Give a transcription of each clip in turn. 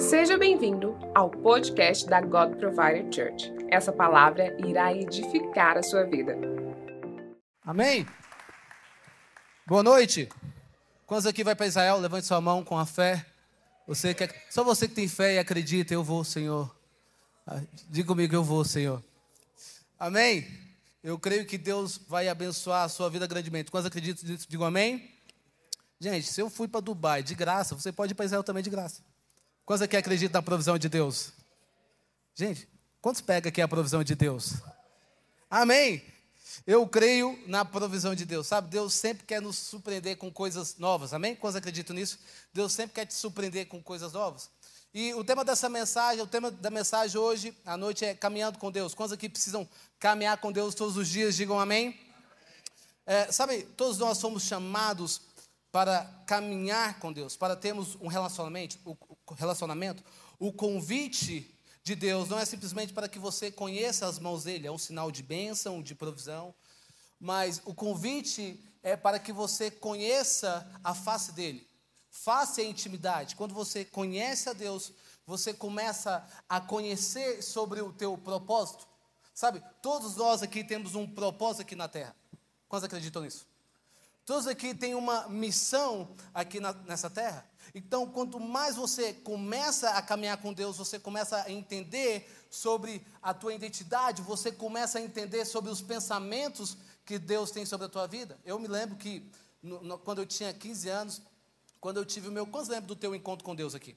Seja bem-vindo ao podcast da God Provider Church. Essa palavra irá edificar a sua vida. Amém? Boa noite. Quantos aqui vai para Israel? Levante sua mão com a fé. Você que, só você que tem fé e acredita, eu vou, Senhor. Ah, diga comigo, eu vou, Senhor. Amém? Eu creio que Deus vai abençoar a sua vida grandemente. Quantos acreditam nisso? Digam amém. Gente, se eu fui para Dubai de graça, você pode ir para Israel também de graça. Quantos aqui acreditam na provisão de Deus? Gente, quantos pega aqui a provisão de Deus? Amém. Eu creio na provisão de Deus, sabe? Deus sempre quer nos surpreender com coisas novas, amém? Quantos acreditam nisso? Deus sempre quer te surpreender com coisas novas. E o tema dessa mensagem, o tema da mensagem hoje, à noite, é caminhando com Deus. Quantos aqui precisam caminhar com Deus todos os dias? Digam amém. É, sabe, todos nós somos chamados para caminhar com Deus, para termos um relacionamento, relacionamento. O convite de Deus não é simplesmente para que você conheça as mãos dele, é um sinal de bênção, de provisão, mas o convite é para que você conheça a face dele. Face a intimidade. Quando você conhece a Deus, você começa a conhecer sobre o teu propósito. Sabe, todos nós aqui temos um propósito aqui na terra. Quantos acreditam nisso? Todos aqui têm uma missão aqui na, nessa terra. Então, quanto mais você começa a caminhar com Deus, você começa a entender sobre a tua identidade, você começa a entender sobre os pensamentos que Deus tem sobre a tua vida. Eu me lembro que no, no, quando eu tinha 15 anos, quando eu tive o meu. Quantos lembram do teu encontro com Deus aqui?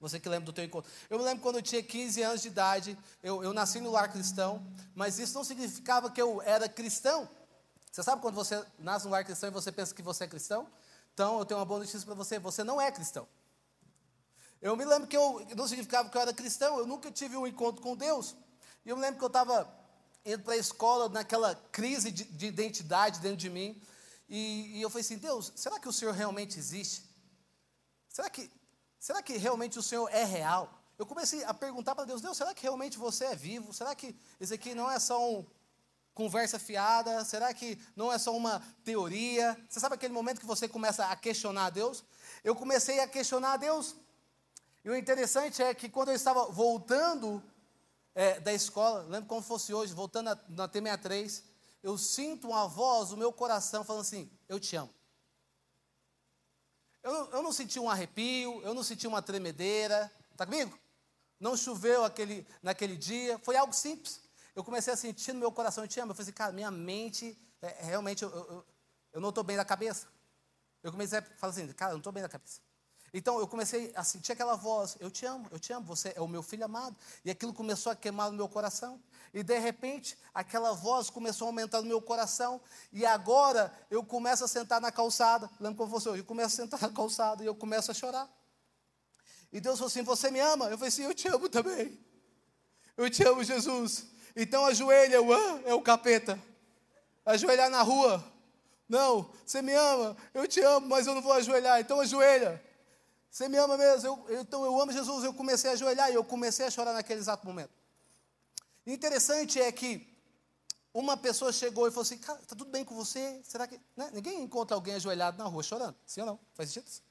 Você que lembra do teu encontro. Eu me lembro quando eu tinha 15 anos de idade, eu, eu nasci no lar cristão, mas isso não significava que eu era cristão. Você sabe quando você nasce no lar cristão e você pensa que você é cristão? Então, eu tenho uma boa notícia para você: você não é cristão. Eu me lembro que eu não significava que eu era cristão, eu nunca tive um encontro com Deus. E eu me lembro que eu estava indo para a escola naquela crise de, de, identidade dentro de mim. E, e, eu falei assim: Deus, será que o Senhor realmente existe? Será que, será que realmente o Senhor é real? Eu comecei a perguntar para Deus: Deus, será que realmente você é vivo? Será que isso aqui não é só um, conversa fiada? Será que não é só uma teoria? Você sabe aquele momento que você começa a questionar a Deus? Eu comecei a questionar a Deus. E o interessante é que quando eu estava voltando é, da escola, lembro como fosse hoje, voltando na, na T63, eu sinto uma voz no meu coração falando assim: Eu te amo. Eu, eu não senti um arrepio, eu não senti uma tremedeira, está comigo? Não choveu aquele, naquele dia, foi algo simples eu comecei a sentir no meu coração, eu te amo. Eu falei assim, cara, minha mente, é, é realmente, eu, eu, eu não estou bem da cabeça. Eu comecei a falar assim, cara, eu não estou bem da cabeça. Então eu comecei a sentir aquela voz, eu te amo, eu te amo, você é o meu filho amado. E aquilo começou a queimar no meu coração. E de repente, aquela voz começou a aumentar no meu coração. E agora eu começo a sentar na calçada. Lembra como fosse hoje? Eu começo a sentar na calçada e eu começo a chorar. E Deus falou assim: Você me ama? Eu falei assim: Eu te amo também. Eu te amo, Jesus. Então ajoelha, ah, é o capeta. Ajoelhar na rua. Não, você me ama, eu te amo, mas eu não vou ajoelhar, então ajoelha. Você me ama mesmo, eu, então eu amo Jesus, eu comecei a ajoelhar e eu comecei a chorar naquele exato momento. Interessante é que uma pessoa chegou e falou assim, cara, está tudo bem com você? Será que. Né? Ninguém encontra alguém ajoelhado na rua chorando, sim ou não? Faz sentido? Tá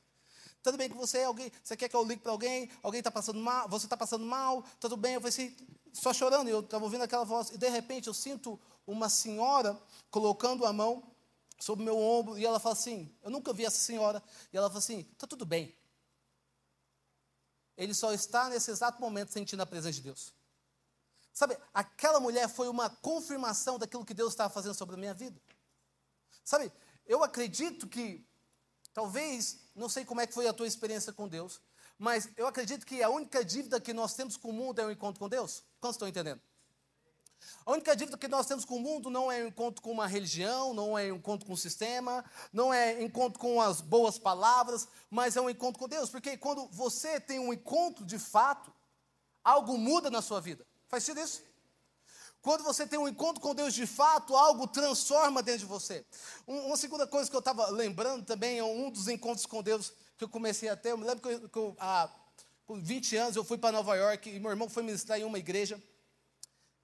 tudo bem com você? Alguém, você quer que eu ligue para alguém? Alguém está passando mal? Você está passando mal? Tudo bem? Eu falei assim, só chorando, eu estava ouvindo aquela voz, e de repente eu sinto uma senhora colocando a mão sobre meu ombro, e ela fala assim: Eu nunca vi essa senhora, e ela fala assim: Está tudo bem. Ele só está nesse exato momento sentindo a presença de Deus. Sabe, aquela mulher foi uma confirmação daquilo que Deus estava fazendo sobre a minha vida. Sabe, eu acredito que, talvez, não sei como é que foi a tua experiência com Deus, mas eu acredito que a única dívida que nós temos com o mundo é o encontro com Deus. Quantos estão entendendo? A única dívida que nós temos com o mundo não é o encontro com uma religião, não é o encontro com o sistema, não é encontro com as boas palavras, mas é um encontro com Deus. Porque quando você tem um encontro de fato, algo muda na sua vida. Faz sentido isso? Quando você tem um encontro com Deus de fato, algo transforma dentro de você. uma segunda coisa que eu estava lembrando também é um dos encontros com Deus que eu comecei a ter. Eu me lembro que, eu, que eu, há 20 anos eu fui para Nova York e meu irmão foi ministrar em uma igreja.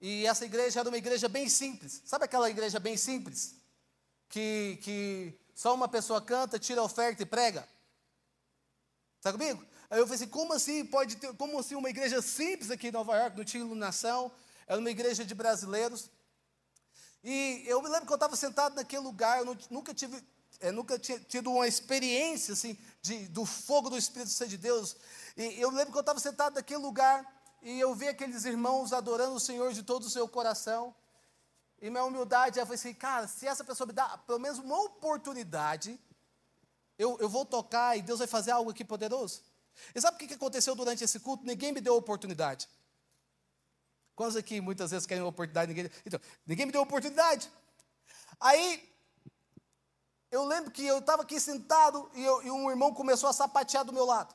E essa igreja era uma igreja bem simples. Sabe aquela igreja bem simples? Que, que só uma pessoa canta, tira a oferta e prega? Está comigo? Aí eu falei assim, como assim pode ter, como assim uma igreja simples aqui em Nova York, não tinha iluminação, era uma igreja de brasileiros. E eu me lembro que eu estava sentado naquele lugar, eu nunca tive, é, nunca tinha tido uma experiência assim de, do fogo do Espírito Santo de Deus. E eu lembro que eu estava sentado naquele lugar e eu vi aqueles irmãos adorando o Senhor de todo o seu coração. E minha humildade, eu falei assim, cara, se essa pessoa me dá pelo menos uma oportunidade, eu, eu vou tocar e Deus vai fazer algo aqui poderoso. E sabe o que aconteceu durante esse culto? Ninguém me deu oportunidade. Quantos aqui muitas vezes querem uma oportunidade? Ninguém, então, ninguém me deu oportunidade. Aí, eu lembro que eu estava aqui sentado e, eu, e um irmão começou a sapatear do meu lado.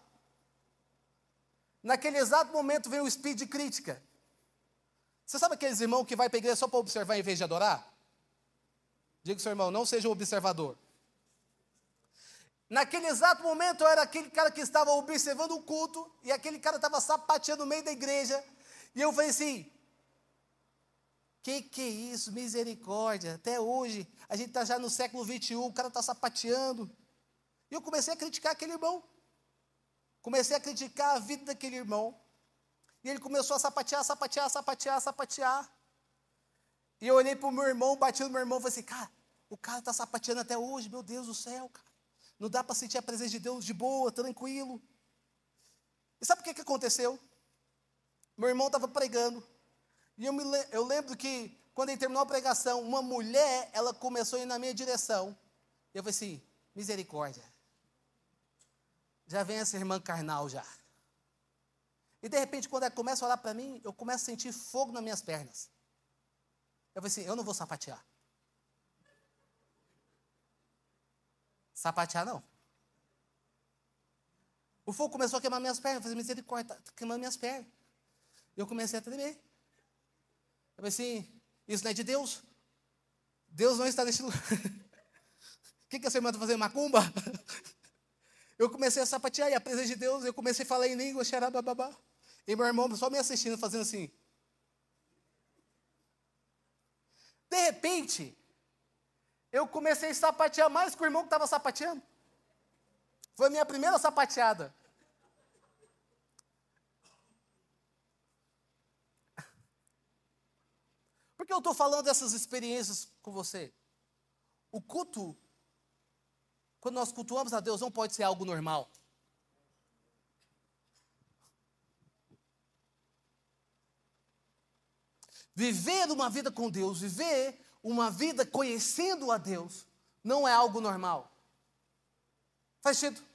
Naquele exato momento veio o speed de crítica. Você sabe aqueles irmãos que vai para a igreja só para observar em vez de adorar? Diga seu irmão, não seja um observador. Naquele exato momento eu era aquele cara que estava observando o culto e aquele cara estava sapateando no meio da igreja. E eu falei assim: que que é isso, misericórdia? Até hoje, a gente está já no século 21, o cara está sapateando. E eu comecei a criticar aquele irmão. Comecei a criticar a vida daquele irmão. E ele começou a sapatear, sapatear, sapatear, sapatear. E eu olhei para o meu irmão, bati no meu irmão e falei assim: cara, o cara está sapateando até hoje, meu Deus do céu, cara. Não dá para sentir a presença de Deus de boa, tranquilo. E sabe o que, que aconteceu? Meu irmão estava pregando. E eu, me, eu lembro que, quando ele terminou a pregação, uma mulher, ela começou a ir na minha direção. E eu falei assim, misericórdia. Já vem essa irmã carnal já. E de repente, quando ela começa a olhar para mim, eu começo a sentir fogo nas minhas pernas. Eu falei assim, eu não vou sapatear. Sapatear não. O fogo começou a queimar minhas pernas. Eu falei, misericórdia, está queimando minhas pernas. Eu comecei a tremer. Eu falei assim, isso não é de Deus. Deus não está nesse lugar. O que, que essa irmã está fazendo? Macumba? Eu comecei a sapatear e a presença de Deus, eu comecei a falar em língua, xarabababá. E meu irmão só me assistindo, fazendo assim. De repente, eu comecei a sapatear mais que o irmão que estava sapateando. Foi a minha primeira sapateada. Que eu estou falando dessas experiências com você? O culto, quando nós cultuamos a Deus, não pode ser algo normal. Viver uma vida com Deus, viver uma vida conhecendo a Deus não é algo normal. Faz sentido?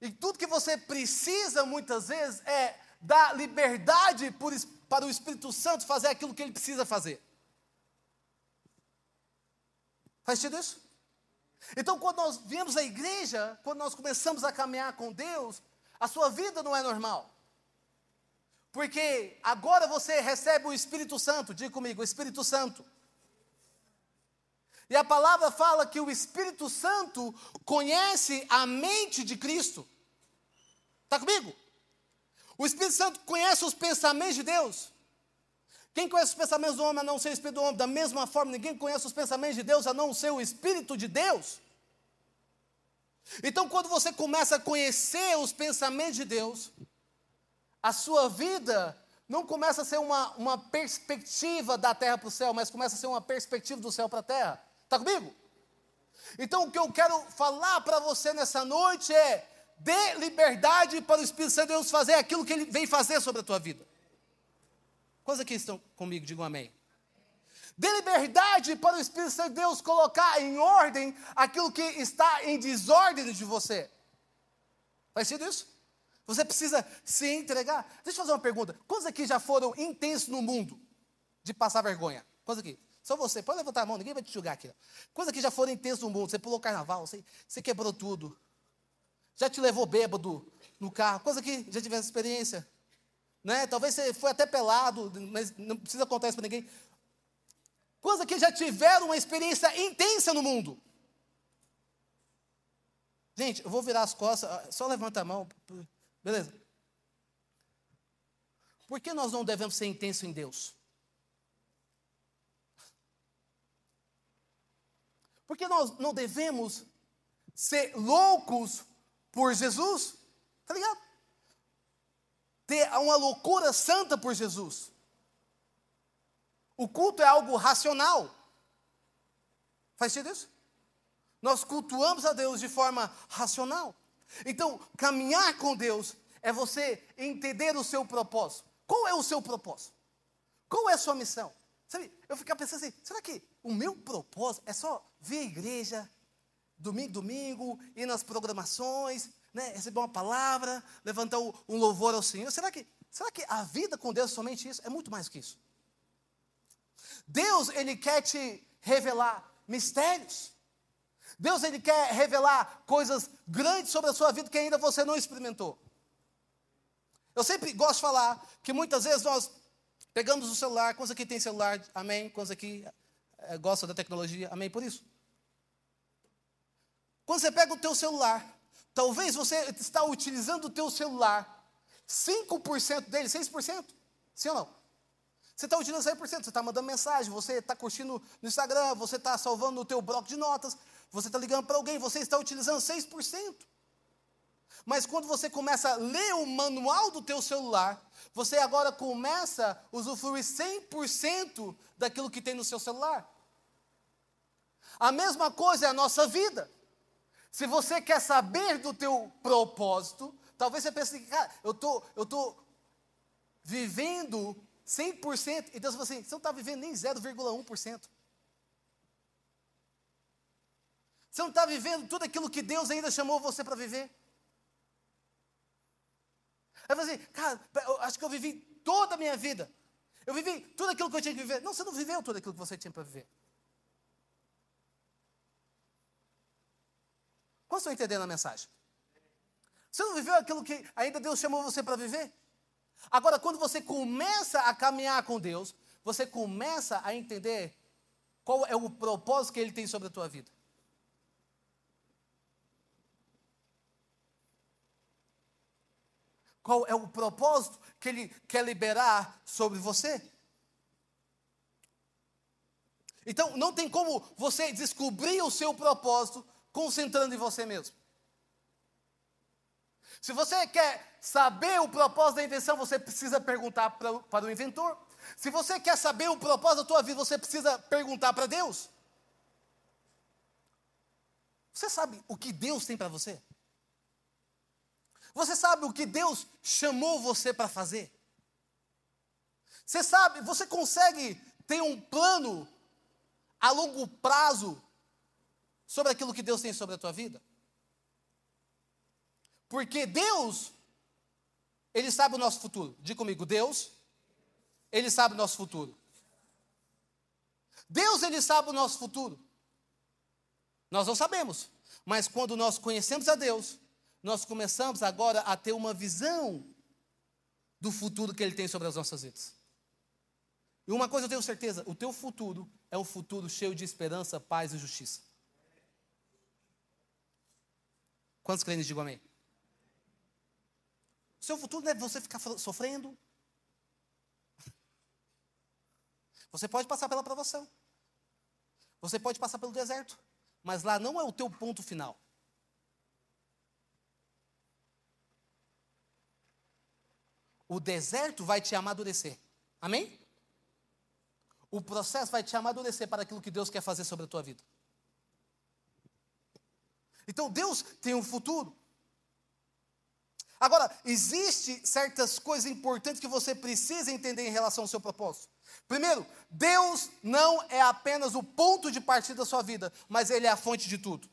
E tudo que você precisa muitas vezes é dar liberdade por, para o Espírito Santo fazer aquilo que ele precisa fazer. Faz sentido isso? Então, quando nós viemos à igreja, quando nós começamos a caminhar com Deus, a sua vida não é normal. Porque agora você recebe o Espírito Santo, diga comigo, o Espírito Santo. E a palavra fala que o Espírito Santo conhece a mente de Cristo. Está comigo? O Espírito Santo conhece os pensamentos de Deus. Quem conhece os pensamentos do homem a não ser o Espírito do homem? Da mesma forma, ninguém conhece os pensamentos de Deus a não ser o Espírito de Deus. Então, quando você começa a conhecer os pensamentos de Deus, a sua vida não começa a ser uma, uma perspectiva da terra para o céu, mas começa a ser uma perspectiva do céu para a terra. Está comigo? Então, o que eu quero falar para você nessa noite é: dê liberdade para o Espírito Santo de Deus fazer aquilo que ele vem fazer sobre a tua vida. Quantos aqui estão comigo? Digam amém. Dê liberdade para o Espírito Santo de Deus colocar em ordem aquilo que está em desordem de você. Faz sentido isso? Você precisa se entregar. Deixa eu fazer uma pergunta. Quantos aqui já foram intensos no mundo de passar vergonha? Quantos aqui? Só você. Pode levantar a mão, ninguém vai te julgar aqui. Coisa que já foram intensos no mundo. Você pulou carnaval, você, você quebrou tudo. Já te levou bêbado no carro. Coisa que já tivesse experiência. Né? Talvez você foi até pelado, mas não precisa contar isso para ninguém. Coisa que já tiveram uma experiência intensa no mundo. Gente, eu vou virar as costas, só levanta a mão. Beleza? Por que nós não devemos ser intensos em Deus? Porque nós não devemos ser loucos por Jesus. Tá ligado? Ter uma loucura santa por Jesus. O culto é algo racional. Faz sentido isso? Nós cultuamos a Deus de forma racional. Então, caminhar com Deus é você entender o seu propósito. Qual é o seu propósito? Qual é a sua missão? Sabe, eu ficava pensando assim, será que o meu propósito é só vir à igreja, domingo, domingo, ir nas programações, né, receber uma palavra, levantar um louvor ao Senhor? Será que, será que a vida com Deus é somente isso? É muito mais que isso. Deus, Ele quer te revelar mistérios. Deus, Ele quer revelar coisas grandes sobre a sua vida que ainda você não experimentou. Eu sempre gosto de falar que muitas vezes nós pegamos o celular, quantos aqui tem celular, amém? Quantos aqui é, gostam da tecnologia, amém? Por isso. Quando você pega o teu celular, talvez você está utilizando o teu celular, 5% dele, 6%, sim ou não? Você está utilizando 100%, você está mandando mensagem, você está curtindo no Instagram, você está salvando no teu bloco de notas, você está ligando para alguém, você está utilizando 6%. Mas quando você começa a ler o manual do teu celular, você agora começa a usufruir 100% daquilo que tem no seu celular. A mesma coisa é a nossa vida. Se você quer saber do teu propósito, talvez você pense, cara, eu tô, eu tô vivendo 100%, e Deus fala assim, você não está vivendo nem 0,1%. Você não está vivendo tudo aquilo que Deus ainda chamou você para viver. Aí você assim, cara, eu acho que eu vivi toda a minha vida. Eu vivi tudo aquilo que eu tinha que viver. Não, você não viveu tudo aquilo que você tinha para viver. Quantos estão entendendo a mensagem? Você não viveu aquilo que ainda Deus chamou você para viver? Agora, quando você começa a caminhar com Deus, você começa a entender qual é o propósito que Ele tem sobre a tua vida. Qual é o propósito que Ele quer liberar sobre você? Então, não tem como você descobrir o seu propósito concentrando em você mesmo. Se você quer saber o propósito da invenção, você precisa perguntar pra, para o inventor. Se você quer saber o propósito da tua vida, você precisa perguntar para Deus. Você sabe o que Deus tem para você? Você sabe o que Deus chamou você para fazer? Você sabe, você consegue ter um plano a longo prazo sobre aquilo que Deus tem sobre a tua vida? Porque Deus, Ele sabe o nosso futuro. Diga comigo, Deus, Ele sabe o nosso futuro. Deus, Ele sabe o nosso futuro. Nós não sabemos, mas quando nós conhecemos a Deus, nós começamos agora a ter uma visão do futuro que Ele tem sobre as nossas vidas. E uma coisa eu tenho certeza: o teu futuro é um futuro cheio de esperança, paz e justiça. Quantos crentes digam amém? Seu futuro não é você ficar sofrendo. Você pode passar pela provação. Você pode passar pelo deserto. Mas lá não é o teu ponto final. O deserto vai te amadurecer. Amém? O processo vai te amadurecer para aquilo que Deus quer fazer sobre a tua vida. Então Deus tem um futuro. Agora, existe certas coisas importantes que você precisa entender em relação ao seu propósito. Primeiro, Deus não é apenas o ponto de partida da sua vida, mas Ele é a fonte de tudo.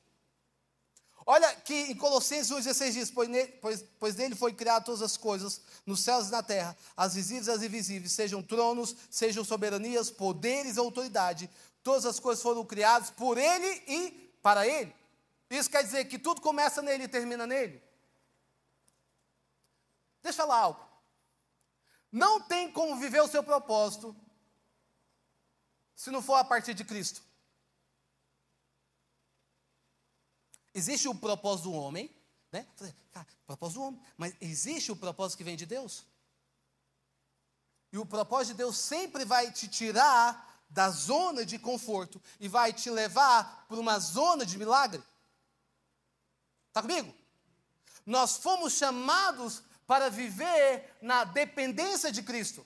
Olha que em Colossenses 1,16 diz: pois pois, pois nele foi criado todas as coisas, nos céus e na terra, as visíveis e as invisíveis, sejam tronos, sejam soberanias, poderes e autoridade, todas as coisas foram criadas por ele e para ele. Isso quer dizer que tudo começa nele e termina nele. Deixa eu falar algo. Não tem como viver o seu propósito se não for a partir de Cristo. Existe o propósito do homem, né? Cara, propósito do homem, mas existe o propósito que vem de Deus. E o propósito de Deus sempre vai te tirar da zona de conforto e vai te levar para uma zona de milagre. Está comigo? nós fomos chamados para viver na dependência de Cristo.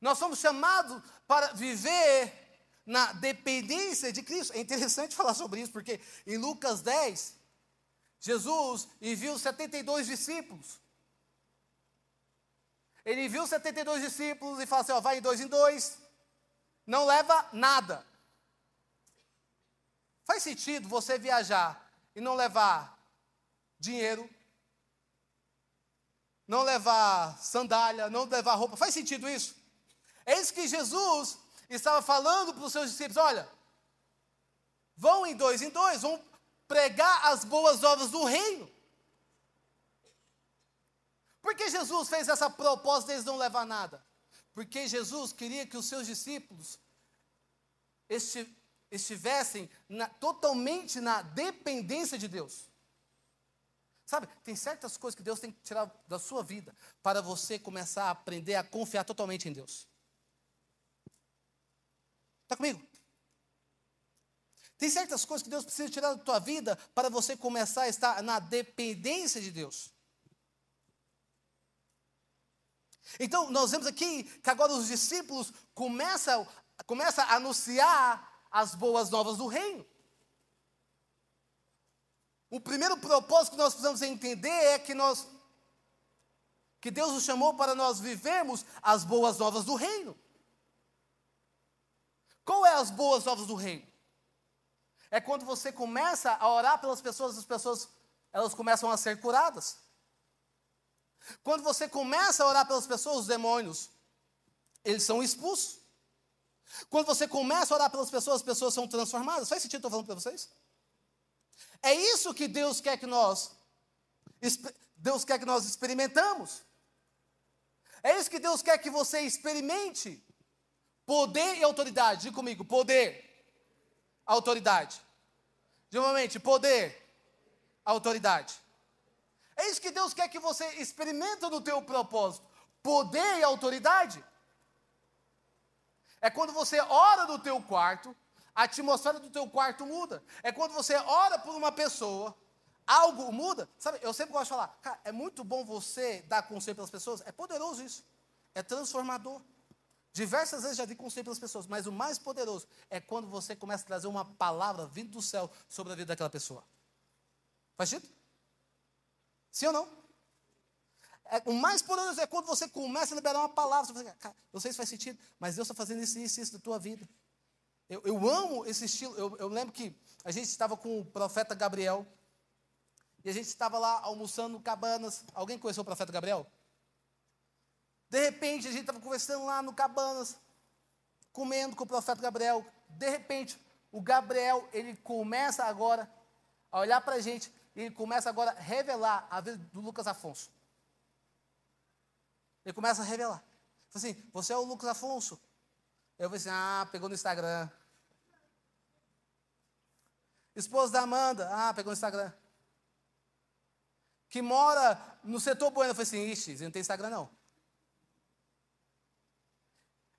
Nós somos chamados para viver na dependência de Cristo. É interessante falar sobre isso, porque em Lucas 10, Jesus enviou 72 discípulos. Ele enviou 72 discípulos e fala assim: ó, vai em dois em dois, não leva nada. Faz sentido você viajar e não levar dinheiro, não levar sandália, não levar roupa? Faz sentido isso? É isso que Jesus estava falando para os seus discípulos: olha, vão em dois em dois, vão pregar as boas novas do reino. Por que Jesus fez essa proposta deles não levar nada? Porque Jesus queria que os seus discípulos estivessem na, totalmente na dependência de Deus. Sabe, tem certas coisas que Deus tem que tirar da sua vida para você começar a aprender a confiar totalmente em Deus. Está comigo? Tem certas coisas que Deus precisa tirar da tua vida para você começar a estar na dependência de Deus. Então, nós vemos aqui que agora os discípulos começam, começam a anunciar as boas novas do reino. O primeiro propósito que nós precisamos entender é que nós que Deus nos chamou para nós vivermos as boas novas do reino. Qual é as boas novas do reino? É quando você começa a orar pelas pessoas, as pessoas elas começam a ser curadas. Quando você começa a orar pelas pessoas, os demônios, eles são expulsos. Quando você começa a orar pelas pessoas, as pessoas são transformadas. Faz sentido eu estou falando para vocês? É isso que Deus quer que nós Deus quer que nós experimentamos. É isso que Deus quer que você experimente. Poder e autoridade. Diga comigo, poder, autoridade. Novamente, poder, autoridade. É isso que Deus quer que você experimente no teu propósito. Poder e autoridade. É quando você ora no teu quarto, a atmosfera do teu quarto muda. É quando você ora por uma pessoa, algo muda. Sabe, eu sempre gosto de falar, cara, é muito bom você dar conselho pelas pessoas. É poderoso isso. É transformador. Diversas vezes já dei conselho pelas pessoas, mas o mais poderoso é quando você começa a trazer uma palavra vindo do céu sobre a vida daquela pessoa. Faz sentido? Sim ou não? É, o mais poderoso é quando você começa a liberar uma palavra. Você fala, cara, não sei se faz sentido, mas Deus está fazendo isso, isso, isso da tua vida. Eu, eu amo esse estilo. Eu, eu, lembro que a gente estava com o profeta Gabriel. E a gente estava lá almoçando no Cabanas. Alguém conheceu o profeta Gabriel? De repente, a gente estava conversando lá no Cabanas, comendo com o profeta Gabriel. De repente, o Gabriel, ele começa agora a olhar para a gente e ele começa agora a revelar a vida do Lucas Afonso. Ele começa a revelar. Fala assim, você é o Lucas Afonso? Eu falei assim, ah, pegou no Instagram. Esposa da Amanda, ah, pegou no Instagram. Que mora no setor bueno. Eu falei assim, ixi, você não tem Instagram não.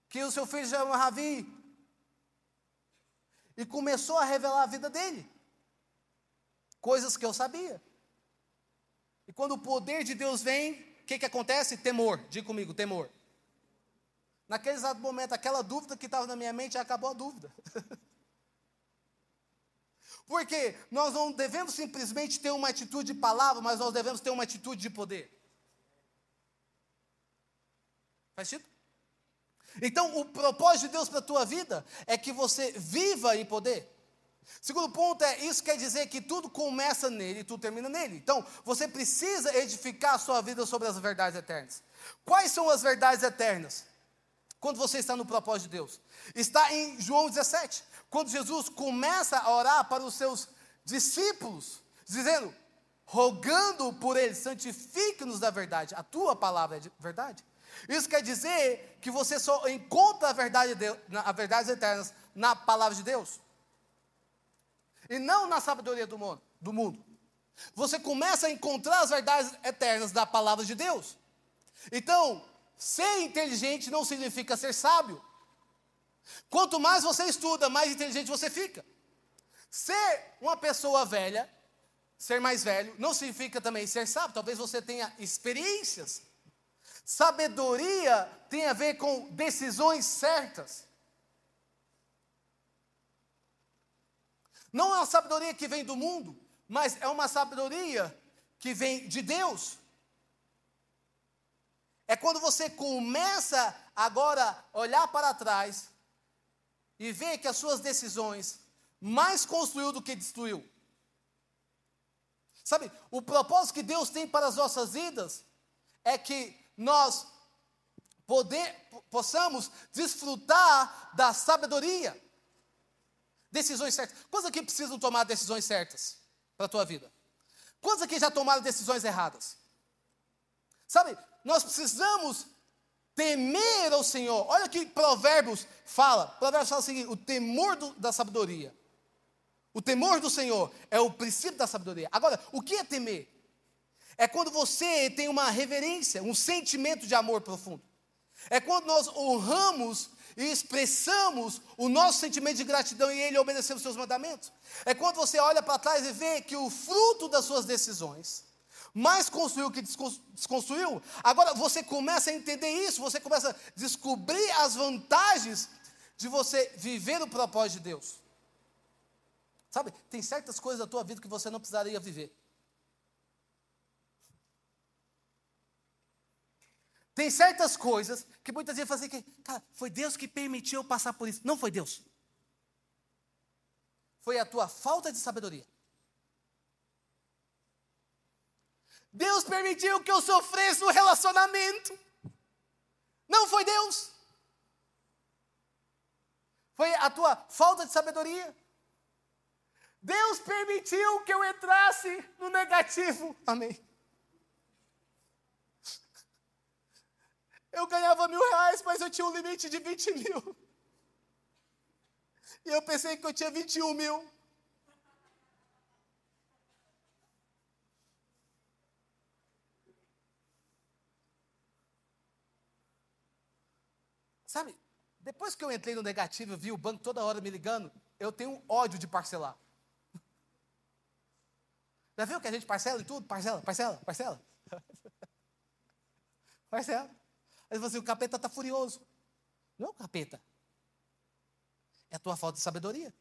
Que o seu filho chama Ravi. E começou a revelar a vida dele coisas que eu sabia. E quando o poder de Deus vem, o que, que acontece? Temor. Diga comigo, temor. Naquele exato momento, aquela dúvida que estava na minha mente, acabou a dúvida. Porque nós não devemos simplesmente ter uma atitude de palavra, mas nós devemos ter uma atitude de poder. Faz sentido? Então, o propósito de Deus para a tua vida é que você viva em poder. Segundo ponto é, isso quer dizer que tudo começa nele e tudo termina nele. Então, você precisa edificar a sua vida sobre as verdades eternas. Quais são as verdades eternas? Quando você está no propósito de Deus. Está em João 17, quando Jesus começa a orar para os seus discípulos, dizendo, rogando por eles, santifique-nos da verdade. A tua palavra é de verdade. Isso quer dizer que você só encontra a verdade, de, as verdades eternas na palavra de Deus e não na sabedoria do mundo, do mundo. Você começa a encontrar as verdades eternas da palavra de Deus. Então, ser inteligente não significa ser sábio. Quanto mais você estuda, mais inteligente você fica. Ser uma pessoa velha ser mais velho, não significa também ser sábio. Talvez você tenha experiências. Sabedoria tem a ver com decisões certas. Não é uma sabedoria que vem do mundo, mas é uma sabedoria que vem de Deus. É quando você começa agora a olhar para trás e ver que as suas decisões mais construiu do que destruiu. Sabe, o propósito que Deus tem para as nossas vidas é que nós poder, possamos desfrutar da sabedoria. Decisões certas. Quantos aqui precisam tomar decisões certas para a tua vida? Quantos aqui já tomaram decisões erradas? Sabe, nós precisamos temer ao Senhor. Olha que Provérbios fala. Provérbios fala o seguinte: o temor do, da sabedoria. O temor do Senhor é o princípio da sabedoria. Agora, o que é temer? É quando você tem uma reverência, um sentimento de amor profundo. É quando nós honramos e expressamos o nosso sentimento de gratidão e Ele obedecemos os seus mandamentos. É quando você olha para trás e vê que o fruto das suas decisões mais construiu que desconstruiu. Agora você começa a entender isso, você começa a descobrir as vantagens de você viver o propósito de Deus. Sabe, tem certas coisas da tua vida que você não precisaria viver. Tem certas coisas que muitas vezes fazem que, cara, foi Deus que permitiu eu passar por isso. Não foi Deus. Foi a tua falta de sabedoria. Deus permitiu que eu sofresse no relacionamento. Não foi Deus. Foi a tua falta de sabedoria. Deus permitiu que eu entrasse no negativo. Amém. Eu ganhava mil reais, mas eu tinha um limite de 20 mil. E eu pensei que eu tinha 21 mil. Sabe, depois que eu entrei no negativo, vi o banco toda hora me ligando, eu tenho ódio de parcelar. Já viu que a gente parcela e tudo? Parcela, parcela, parcela. parcela. Aí você, o capeta está furioso. Não é o capeta. É a tua falta de sabedoria.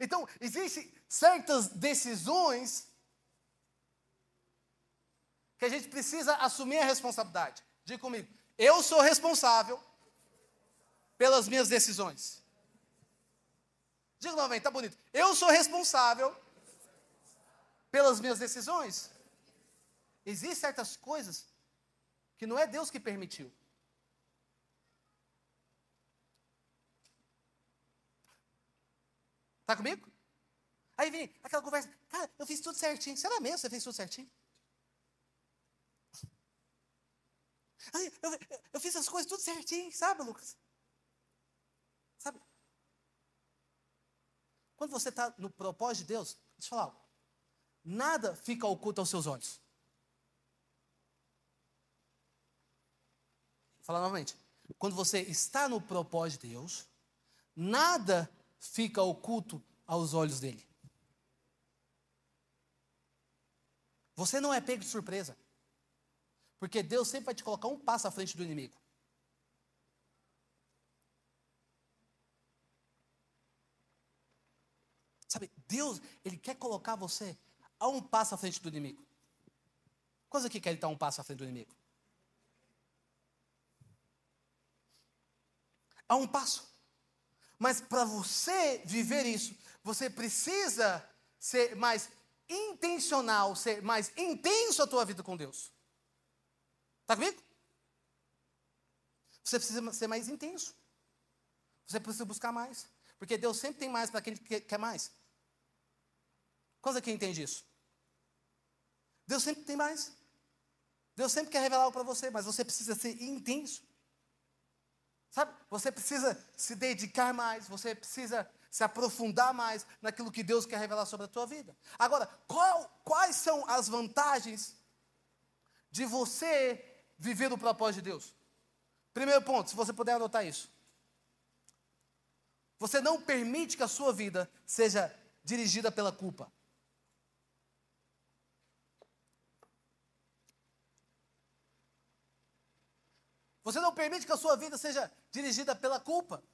Então, existem certas decisões que a gente precisa assumir a responsabilidade. Diga comigo, eu sou responsável pelas minhas decisões. Diga novamente, tá bonito. Eu sou responsável pelas minhas decisões. Existem certas coisas que não é Deus que permitiu. Tá comigo? Aí vem aquela conversa, cara, eu fiz tudo certinho. Será mesmo que você fez tudo certinho? Aí, eu, eu fiz as coisas tudo certinho, sabe, Lucas? Sabe? Quando você está no propósito de Deus, deixa eu falar algo. Nada fica oculto aos seus olhos. Falar novamente. Quando você está no propósito de Deus, nada fica oculto aos olhos dele. Você não é pego de surpresa. Porque Deus sempre vai te colocar um passo à frente do inimigo. Sabe, Deus, Ele quer colocar você a um passo à frente do inimigo. Quantos aqui querem estar um passo à frente do inimigo? A um passo. Mas para você viver isso, você precisa ser mais intencional, ser mais intenso a tua vida com Deus. Está comigo? Você precisa ser mais intenso. Você precisa buscar mais. Porque Deus sempre tem mais para quem quer mais. Quantos aqui entende isso? Deus sempre tem mais. Deus sempre quer revelar algo para você, mas você precisa ser intenso. Sabe? Você precisa se dedicar mais, você precisa se aprofundar mais naquilo que Deus quer revelar sobre a tua vida. Agora, qual, quais são as vantagens de você viver o propósito de Deus? Primeiro ponto, se você puder anotar isso. Você não permite que a sua vida seja dirigida pela culpa. Você não permite que a sua vida seja dirigida pela culpa.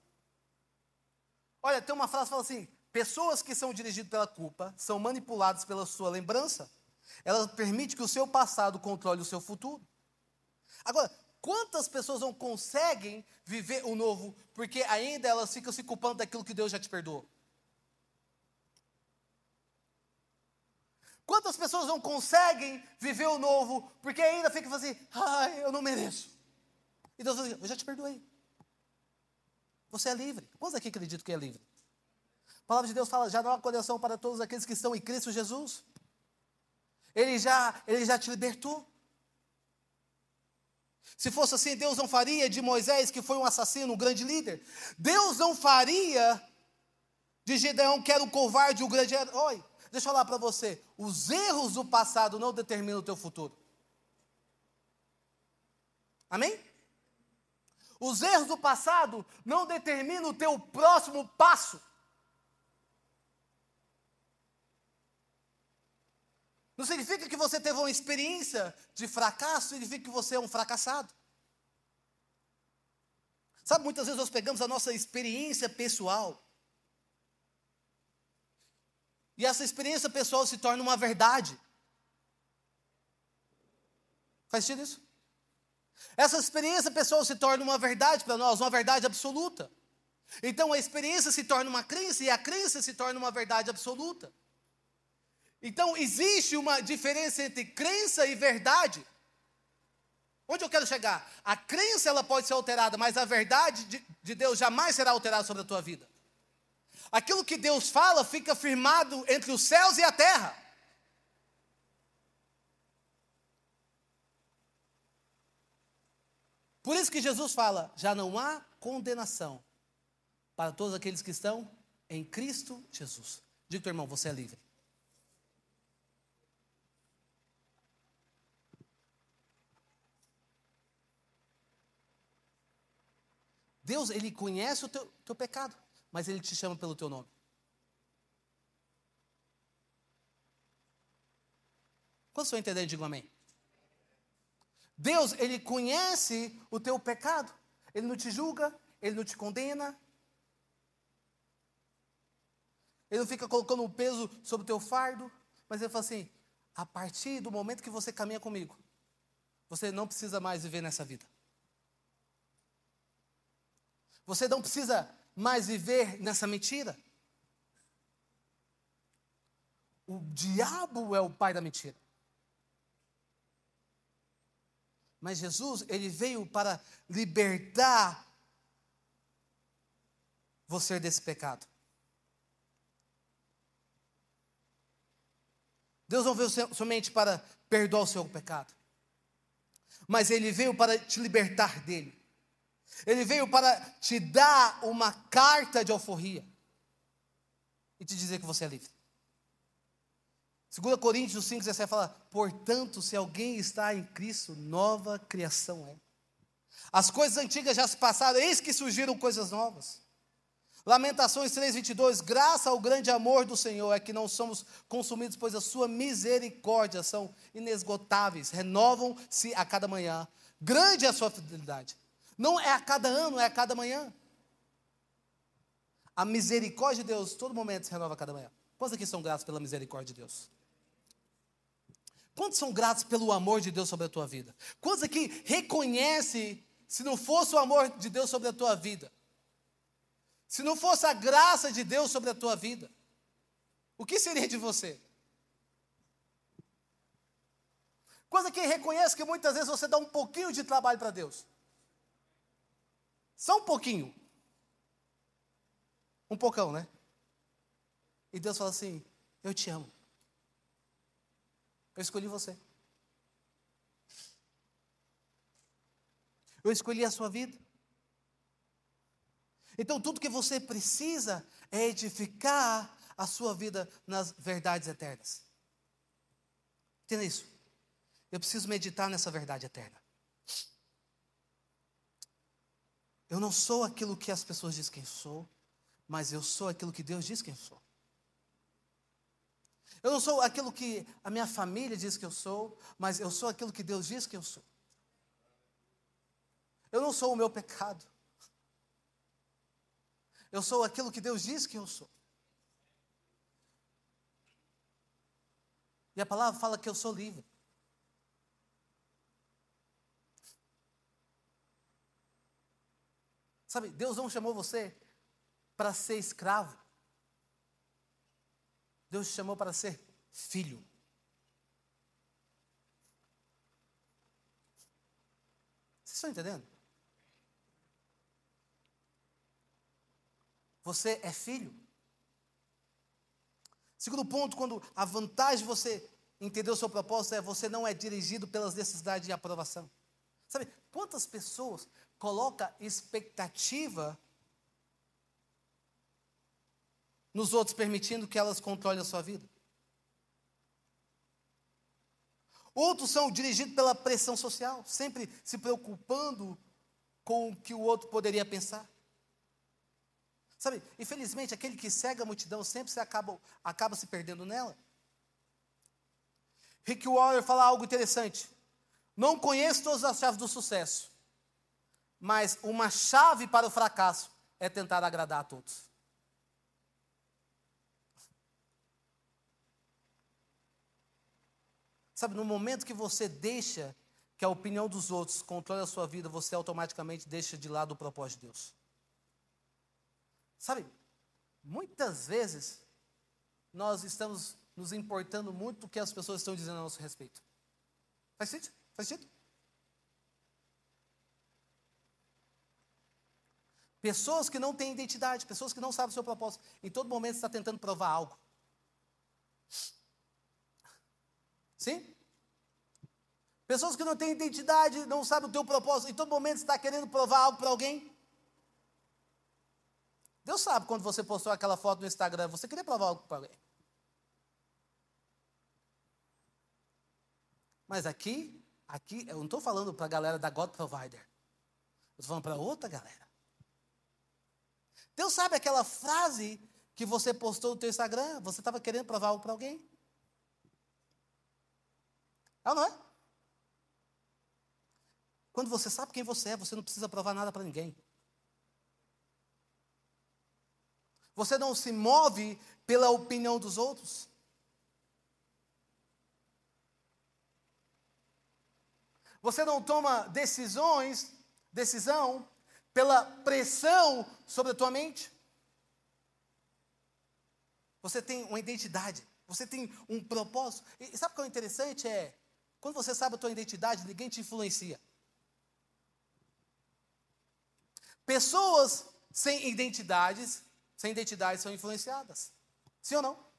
Olha, tem uma frase que fala assim: pessoas que são dirigidas pela culpa são manipuladas pela sua lembrança. Ela permite que o seu passado controle o seu futuro. Agora, quantas pessoas não conseguem viver o novo porque ainda elas ficam se culpando daquilo que Deus já te perdoou? Quantas pessoas não conseguem viver o novo porque ainda ficam assim, ai, eu não mereço. E Deus diz, eu já te perdoei. Você é livre. Quantos aqui acreditam que é livre? A palavra de Deus fala, já não há condenação para todos aqueles que estão em Cristo Jesus. Ele já, ele já te libertou. Se fosse assim, Deus não faria de Moisés, que foi um assassino, um grande líder. Deus não faria de Gedeão, que era um covarde, um grande herói. Deixa eu falar para você: os erros do passado não determinam o teu futuro. Amém? Os erros do passado não determinam o teu próximo passo. Não significa que você teve uma experiência de fracasso, significa que você é um fracassado. Sabe, muitas vezes nós pegamos a nossa experiência pessoal. E essa experiência pessoal se torna uma verdade. Faz sentido isso? Essa experiência pessoal se torna uma verdade para nós, uma verdade absoluta. Então a experiência se torna uma crença e a crença se torna uma verdade absoluta. Então existe uma diferença entre crença e verdade. Onde eu quero chegar? A crença ela pode ser alterada, mas a verdade de, de Deus jamais será alterada sobre a tua vida. Aquilo que Deus fala fica firmado entre os céus e a terra. Por isso que Jesus fala: já não há condenação para todos aqueles que estão em Cristo Jesus. Diga, teu irmão, você é livre. Deus, Ele conhece o teu, teu pecado, mas Ele te chama pelo teu nome. Quando você entender, diga amém. Deus, Ele conhece o teu pecado. Ele não te julga, Ele não te condena. Ele não fica colocando um peso sobre o teu fardo. Mas Ele fala assim: a partir do momento que você caminha comigo, você não precisa mais viver nessa vida. Você não precisa mais viver nessa mentira. O diabo é o pai da mentira. Mas Jesus, ele veio para libertar você desse pecado. Deus não veio somente para perdoar o seu pecado, mas ele veio para te libertar dele. Ele veio para te dar uma carta de alforria e te dizer que você é livre. 2 Coríntios 5, 17 fala: Portanto, se alguém está em Cristo, nova criação é. As coisas antigas já se passaram, eis que surgiram coisas novas. Lamentações 3, 22, graça ao grande amor do Senhor é que não somos consumidos, pois a sua misericórdia são inesgotáveis, renovam-se a cada manhã. Grande é a sua fidelidade. Não é a cada ano, é a cada manhã. A misericórdia de Deus, todo momento se renova a cada manhã. Quantos aqui são gratos pela misericórdia de Deus? Quantos são gratos pelo amor de Deus sobre a tua vida? Quantos aqui reconhece se não fosse o amor de Deus sobre a tua vida? Se não fosse a graça de Deus sobre a tua vida, o que seria de você? Coisa que reconhece que muitas vezes você dá um pouquinho de trabalho para Deus. Só um pouquinho. Um pocão, né? E Deus fala assim: Eu te amo. Eu escolhi você. Eu escolhi a sua vida. Então, tudo que você precisa é edificar a sua vida nas verdades eternas. Entenda isso. Eu preciso meditar nessa verdade eterna. Eu não sou aquilo que as pessoas dizem que sou, mas eu sou aquilo que Deus diz que eu sou. Eu não sou aquilo que a minha família diz que eu sou, mas eu sou aquilo que Deus diz que eu sou. Eu não sou o meu pecado. Eu sou aquilo que Deus diz que eu sou. E a palavra fala que eu sou livre. Sabe, Deus não chamou você para ser escravo. Deus te chamou para ser filho. Vocês estão entendendo? Você é filho. Segundo ponto, quando a vantagem de você entender o seu propósito é você não é dirigido pelas necessidades de aprovação. Sabe, quantas pessoas colocam expectativa nos outros, permitindo que elas controlem a sua vida. Outros são dirigidos pela pressão social, sempre se preocupando com o que o outro poderia pensar. Sabe, infelizmente, aquele que segue a multidão sempre se acaba, acaba se perdendo nela. Rick Warren fala algo interessante. Não conheço todas as chaves do sucesso, mas uma chave para o fracasso é tentar agradar a todos. Sabe, no momento que você deixa que a opinião dos outros controle a sua vida, você automaticamente deixa de lado o propósito de Deus. Sabe, muitas vezes nós estamos nos importando muito do que as pessoas estão dizendo a nosso respeito. Faz sentido? Faz sentido? Pessoas que não têm identidade, pessoas que não sabem o seu propósito, em todo momento está tentando provar algo. Sim? Pessoas que não têm identidade, não sabem o teu propósito, em todo momento está querendo provar algo para alguém. Deus sabe quando você postou aquela foto no Instagram, você queria provar algo para alguém. Mas aqui, aqui, eu não estou falando para a galera da God Provider. Eu estou falando para outra galera. Deus sabe aquela frase que você postou no teu Instagram, você estava querendo provar algo para alguém? É ou não é? Quando você sabe quem você é, você não precisa provar nada para ninguém. Você não se move pela opinião dos outros. Você não toma decisões, decisão pela pressão sobre a tua mente. Você tem uma identidade, você tem um propósito. E sabe o que é interessante? É quando você sabe a tua identidade, ninguém te influencia. Pessoas sem identidades, sem identidade são influenciadas. Sim ou não?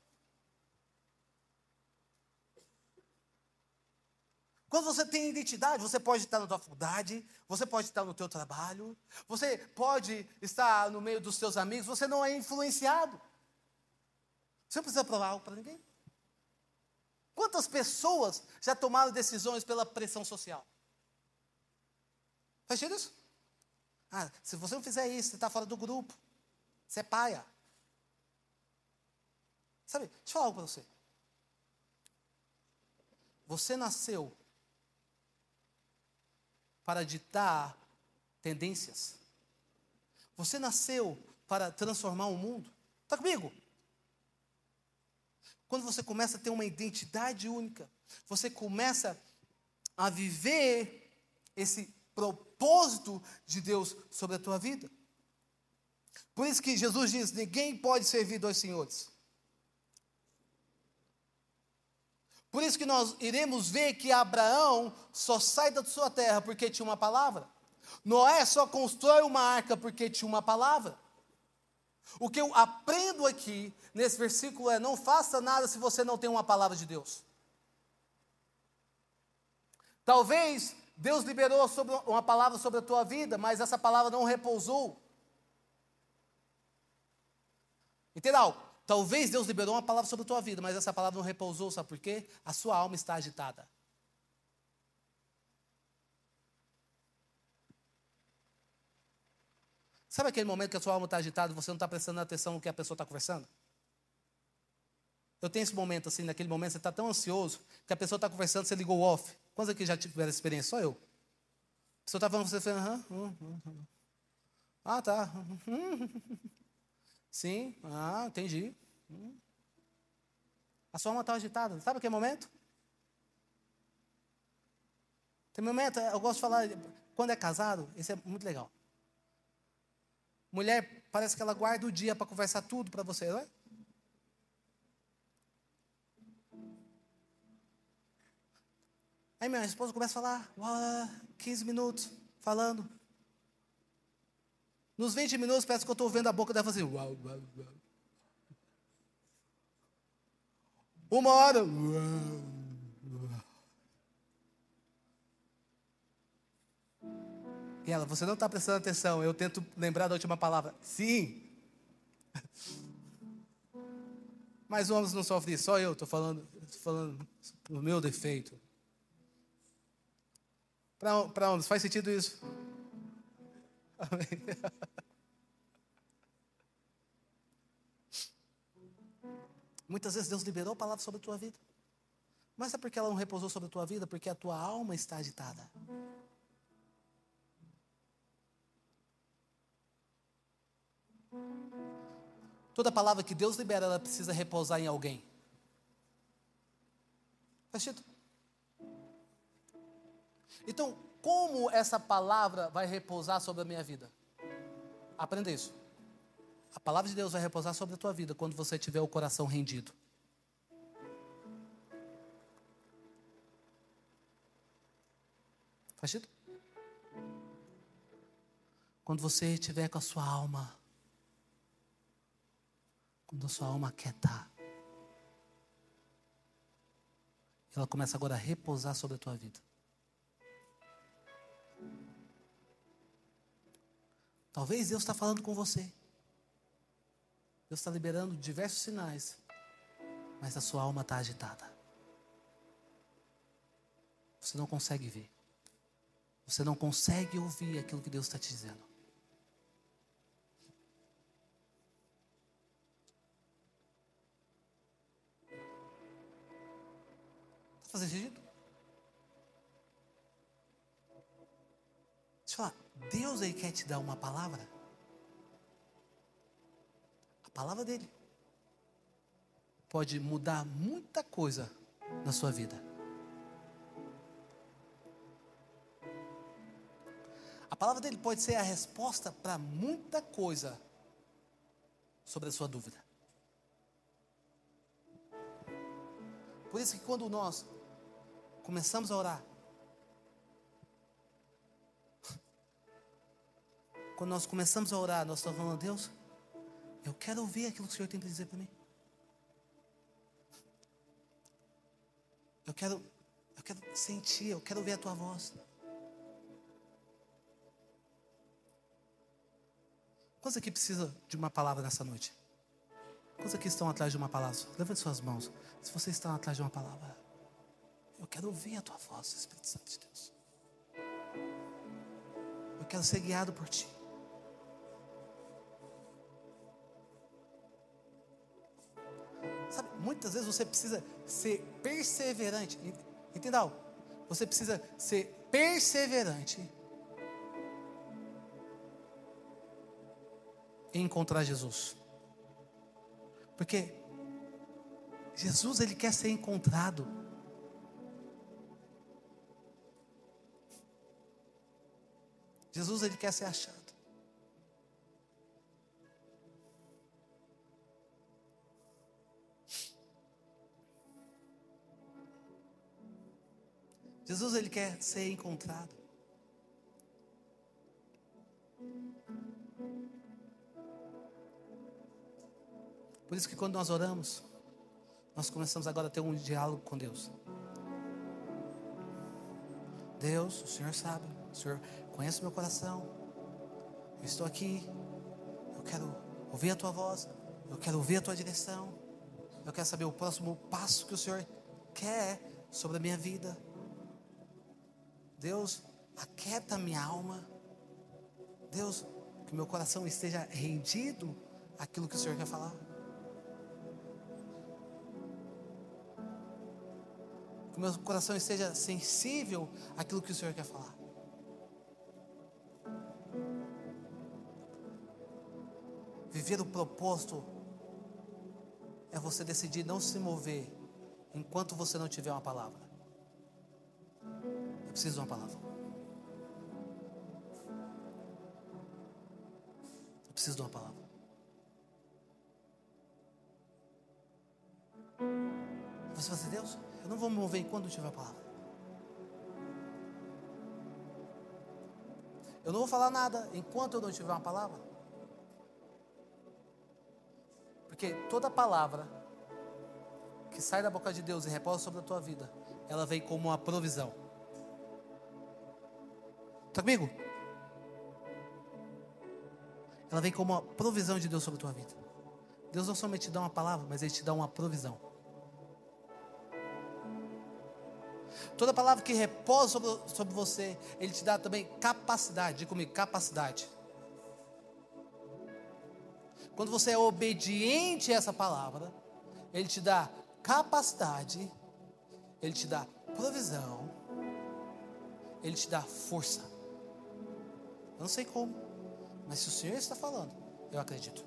Quando você tem identidade, você pode estar na tua faculdade, você pode estar no teu trabalho, você pode estar no meio dos seus amigos, você não é influenciado. Você não precisa provar algo para ninguém. Quantas pessoas já tomaram decisões pela pressão social? Faz sentido isso? Ah, se você não fizer isso, você está fora do grupo. Você é paia. Sabe, deixa eu falar algo para você. Você nasceu para ditar tendências. Você nasceu para transformar o mundo. Está comigo? Quando você começa a ter uma identidade única, você começa a viver esse propósito de Deus sobre a tua vida. Por isso que Jesus diz: ninguém pode servir dois senhores. Por isso que nós iremos ver que Abraão só sai da sua terra porque tinha uma palavra. Noé só constrói uma arca porque tinha uma palavra. O que eu aprendo aqui nesse versículo é: não faça nada se você não tem uma palavra de Deus. Talvez Deus liberou uma palavra sobre a tua vida, mas essa palavra não repousou. Entendeu? Talvez Deus liberou uma palavra sobre a tua vida, mas essa palavra não repousou, sabe por quê? A sua alma está agitada. Sabe aquele momento que a sua alma está agitada e você não está prestando atenção no que a pessoa está conversando? Eu tenho esse momento assim, naquele momento você está tão ansioso que a pessoa está conversando, você ligou off. Quantos aqui já tiveram essa experiência? Só eu. A pessoa está falando, você fala, aham, hum, hum, hum. ah, tá. Sim, ah, entendi. A sua alma está agitada. Sabe aquele momento? Tem momento, eu gosto de falar, quando é casado, esse é muito legal. Mulher, parece que ela guarda o dia para conversar tudo para você, não é? Aí minha esposa começa a falar, uau, 15 minutos, falando. Nos 20 minutos, parece que eu estou vendo a boca dela fazer, uau, uau, uau. Uma hora, uau. E ela, você não está prestando atenção, eu tento lembrar da última palavra. Sim. Mas homens não sofrem isso, só eu estou falando, tô falando o meu defeito. Para homens, faz sentido isso? Amém. Muitas vezes Deus liberou a palavra sobre a tua vida. Mas é porque ela não repousou sobre a tua vida? Porque a tua alma está agitada. Toda palavra que Deus libera, ela precisa repousar em alguém. Faz sentido? Então, como essa palavra vai repousar sobre a minha vida? Aprenda isso. A palavra de Deus vai repousar sobre a tua vida quando você tiver o coração rendido. Faz sentido? Quando você estiver com a sua alma, quando a sua alma quietar, ela começa agora a repousar sobre a tua vida. Talvez Deus está falando com você. Deus está liberando diversos sinais, mas a sua alma está agitada. Você não consegue ver. Você não consegue ouvir aquilo que Deus está te dizendo. Fazendo sentido? Eu falar. Deus aí quer te dar uma palavra. A palavra dele pode mudar muita coisa na sua vida. A palavra dele pode ser a resposta para muita coisa sobre a sua dúvida. Por isso que quando nós começamos a orar, Quando nós começamos a orar, nós estamos falando, Deus, eu quero ouvir aquilo que o Senhor tem para dizer para mim. Eu quero, eu quero sentir, eu quero ouvir a tua voz. Quantos aqui precisa de uma palavra nessa noite? Quantos aqui estão atrás de uma palavra? Levante suas mãos. Se vocês estão atrás de uma palavra, eu quero ouvir a tua voz, Espírito Santo de Deus. Eu quero ser guiado por ti. Sabe, muitas vezes você precisa ser perseverante. Entendeu? Você precisa ser perseverante em encontrar Jesus. Porque Jesus ele quer ser encontrado. Jesus ele quer ser achado. Jesus ele quer ser encontrado. Por isso que quando nós oramos, nós começamos agora a ter um diálogo com Deus. Deus, o Senhor sabe, o Senhor conhece meu coração. Eu estou aqui. Eu quero ouvir a tua voz. Eu quero ouvir a tua direção. Eu quero saber o próximo passo que o Senhor quer sobre a minha vida. Deus, aquieta minha alma. Deus, que meu coração esteja rendido àquilo que o Senhor quer falar. Que meu coração esteja sensível àquilo que o Senhor quer falar. Viver o propósito é você decidir não se mover enquanto você não tiver uma palavra. Eu preciso de uma palavra. Eu preciso de uma palavra. Você vai dizer, Deus, eu não vou me mover enquanto não tiver a palavra. Eu não vou falar nada enquanto eu não tiver uma palavra. Porque toda palavra que sai da boca de Deus e repousa sobre a tua vida, ela vem como uma provisão. Está comigo? Ela vem como uma provisão de Deus sobre a tua vida. Deus não somente te dá uma palavra, mas Ele te dá uma provisão. Toda palavra que repousa sobre, sobre você, Ele te dá também capacidade. Diga comigo, capacidade. Quando você é obediente a essa palavra, Ele te dá capacidade, Ele te dá provisão, Ele te dá força. Eu não sei como, mas se o Senhor está falando, eu acredito.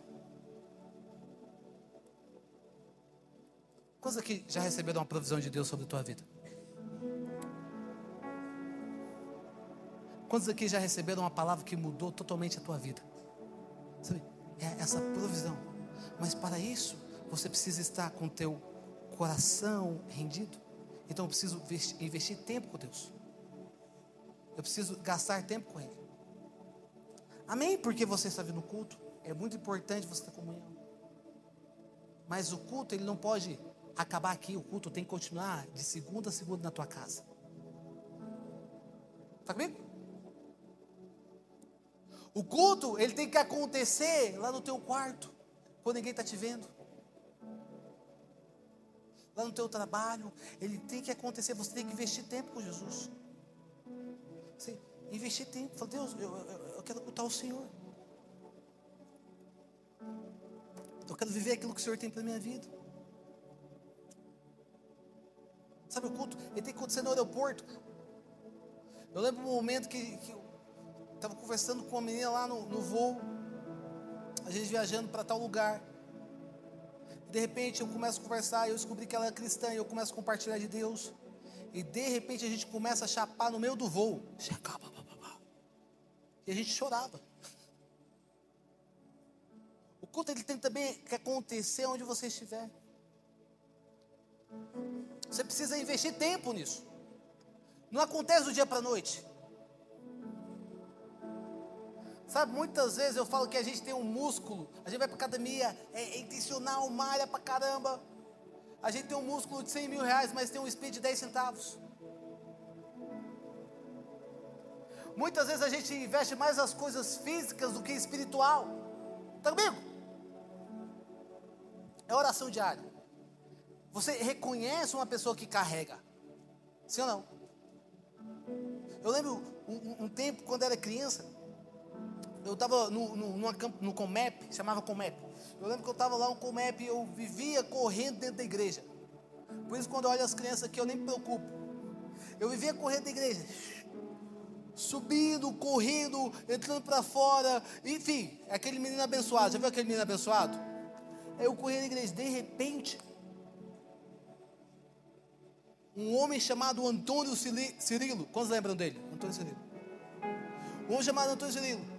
Quantos aqui já receberam uma provisão de Deus sobre a tua vida? Quantos aqui já receberam uma palavra que mudou totalmente a tua vida? Sabe? É essa provisão. Mas para isso, você precisa estar com o teu coração rendido. Então eu preciso investir tempo com Deus. Eu preciso gastar tempo com Ele. Amém? Porque você está vindo no culto. É muito importante você estar comunhão. Mas o culto, ele não pode acabar aqui. O culto tem que continuar de segunda a segunda na tua casa. Está comigo? O culto, ele tem que acontecer lá no teu quarto, quando ninguém está te vendo. Lá no teu trabalho, ele tem que acontecer, você tem que investir tempo com Jesus. Você investir tempo, fala, Deus, eu, eu, eu quero cultar o Senhor. Eu quero viver aquilo que o Senhor tem para minha vida. Sabe o culto? Ele tem que acontecer no aeroporto. Eu lembro um momento que, que Estava conversando com uma menina lá no, no voo. A gente viajando para tal lugar. De repente eu começo a conversar e eu descobri que ela é cristã e eu começo a compartilhar de Deus. E de repente a gente começa a chapar no meio do voo. E a gente chorava. O culto ele tem também que acontecer onde você estiver. Você precisa investir tempo nisso. Não acontece do dia para a noite. Sabe, muitas vezes eu falo que a gente tem um músculo, a gente vai para academia, é, é intencional, malha pra caramba. A gente tem um músculo de 100 mil reais, mas tem um speed de 10 centavos. Muitas vezes a gente investe mais as coisas físicas do que espiritual. Está comigo? É oração diária. Você reconhece uma pessoa que carrega? Sim ou não? Eu lembro um, um tempo, quando era criança, eu estava no, no, no Comep, chamava Comep. Eu lembro que eu estava lá no Comep e eu vivia correndo dentro da igreja. Por isso, quando eu olho as crianças aqui, eu nem me preocupo. Eu vivia correndo da igreja. Subindo, correndo, entrando para fora. Enfim, aquele menino abençoado. Já viu aquele menino abençoado? Eu corria na igreja. De repente, um homem chamado Antônio Cirilo. Quantos lembram dele? Antônio Cirilo. Um homem chamado Antônio Cirilo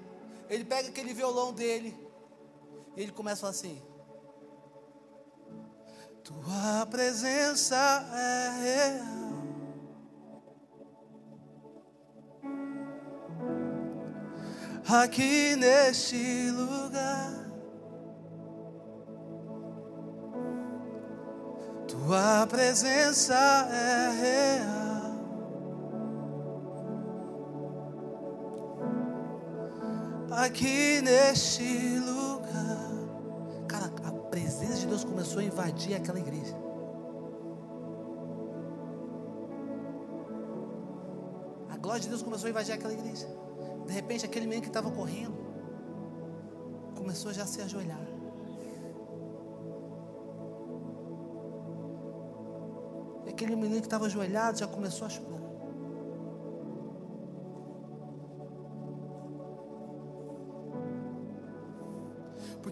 ele pega aquele violão dele e ele começa a falar assim: Tua presença é real. Aqui neste lugar, tua presença é real. Aqui neste lugar. Cara, a presença de Deus começou a invadir aquela igreja. A glória de Deus começou a invadir aquela igreja. De repente, aquele menino que estava correndo começou já a se ajoelhar. aquele menino que estava ajoelhado já começou a chorar.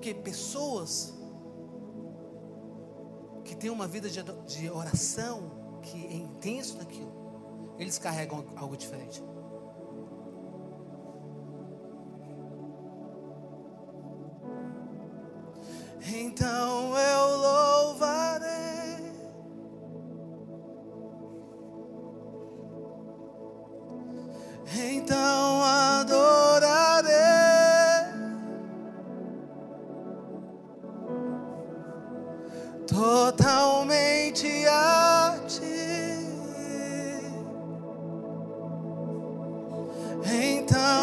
Porque pessoas que têm uma vida de, oração, que é intenso naquilo, eles carregam algo diferente. Então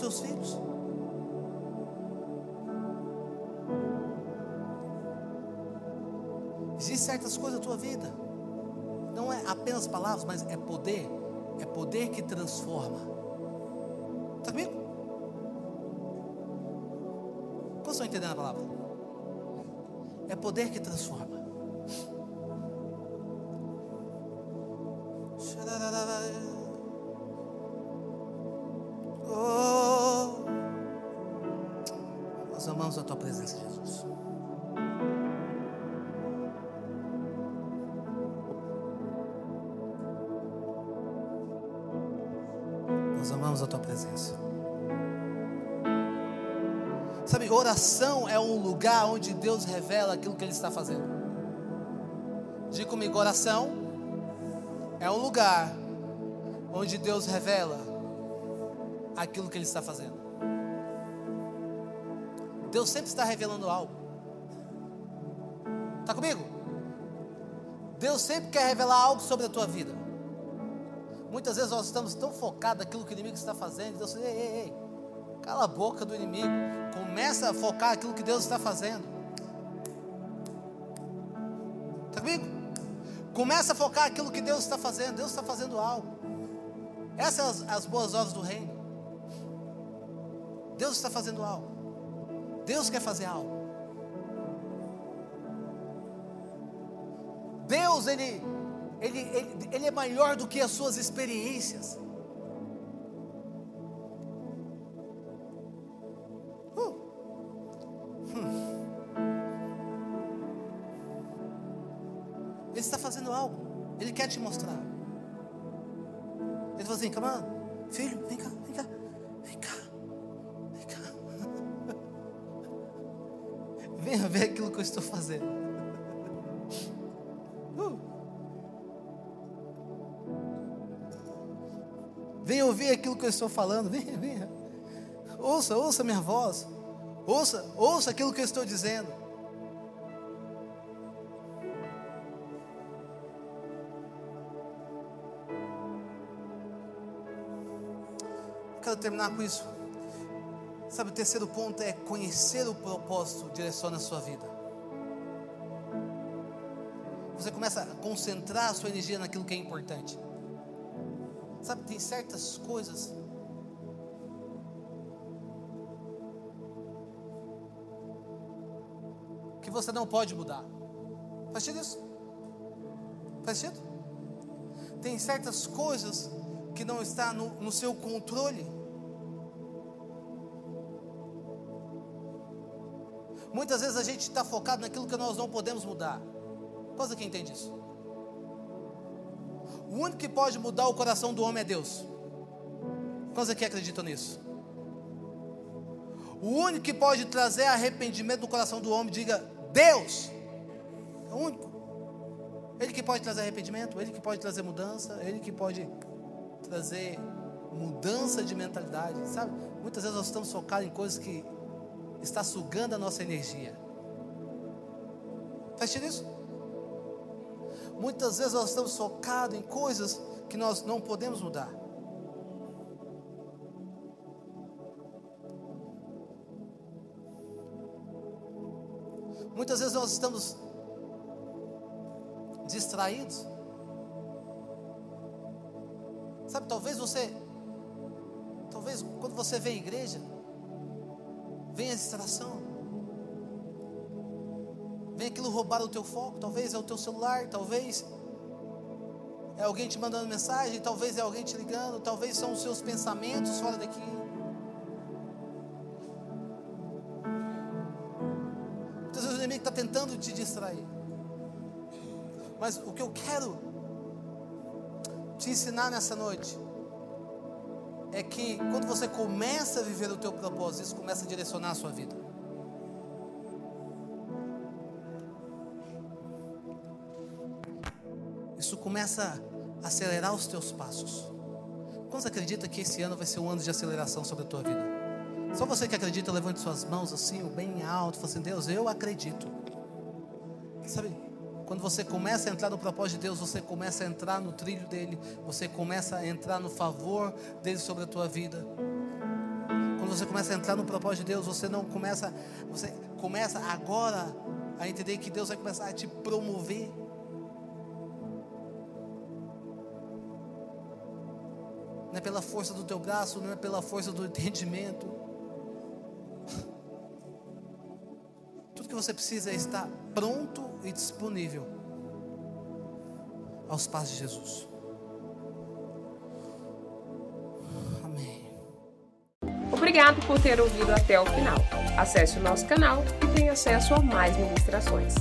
seus filhos. Existem certas coisas na tua vida. Não é apenas palavras, mas é poder. É poder que transforma. Está comigo? Como estão entendendo a palavra? É poder que transforma. Sabe, oração é um lugar onde Deus revela aquilo que Ele está fazendo. Diga comigo, oração é um lugar onde Deus revela aquilo que Ele está fazendo. Deus sempre está revelando algo. Está comigo? Deus sempre quer revelar algo sobre a tua vida. Muitas vezes nós estamos tão focados naquilo que o inimigo está fazendo. Deus diz, ei, ei, ei, cala a boca do inimigo. Começa a focar naquilo que Deus está fazendo. Está comigo? Começa a focar naquilo que Deus está fazendo. Deus está fazendo algo. Essas são as, as boas obras do reino. Deus está fazendo algo. Deus quer fazer algo. Deus, Ele, ele, ele, ele é maior do que as suas experiências. Quer te mostrar. Ele fala assim, on, filho, vem cá, vem cá, vem cá, vem cá. Venha ver aquilo que eu estou fazendo. Uh. Venha ouvir aquilo que eu estou falando. Venha, venha. Ouça, ouça minha voz. Ouça, ouça aquilo que eu estou dizendo. Quero terminar com isso. Sabe, o terceiro ponto é conhecer o propósito direciona a sua vida. Você começa a concentrar a sua energia naquilo que é importante. Sabe, tem certas coisas que você não pode mudar. Faz sentido isso? Faz sentido? Tem certas coisas que não está no, no seu controle. Muitas vezes a gente está focado naquilo que nós não podemos mudar. Quantos aqui entende isso? O único que pode mudar o coração do homem é Deus. Quantos aqui acreditam nisso? O único que pode trazer arrependimento do coração do homem, diga Deus. É o único. Ele que pode trazer arrependimento, ele que pode trazer mudança, ele que pode trazer mudança de mentalidade, sabe? Muitas vezes nós estamos focados em coisas que está sugando a nossa energia. Faz sentido isso? Muitas vezes nós estamos focados em coisas que nós não podemos mudar. Muitas vezes nós estamos distraídos. Sabe, talvez você, talvez quando você vem à igreja, vem a distração, vem aquilo roubar o teu foco, talvez é o teu celular, talvez é alguém te mandando mensagem, talvez é alguém te ligando, talvez são os seus pensamentos fora daqui. Muitas vezes o inimigo está tentando te distrair. Mas o que eu quero te ensinar nessa noite é que quando você começa a viver o teu propósito, isso começa a direcionar a sua vida. Isso começa a acelerar os teus passos. Quantos acredita que esse ano vai ser um ano de aceleração sobre a tua vida? Só você que acredita, levante suas mãos assim, bem alto, fala assim, Deus, eu acredito. Sabe? Quando você começa a entrar no propósito de Deus, você começa a entrar no trilho dele, você começa a entrar no favor dele sobre a tua vida. Quando você começa a entrar no propósito de Deus, você não começa, você começa agora a entender que Deus vai começar a te promover. Não é pela força do teu braço, não é pela força do entendimento. Você precisa é estar pronto e disponível aos pés de Jesus. Amém. Obrigado por ter ouvido até o final. Acesse o nosso canal e tenha acesso a mais ministrações.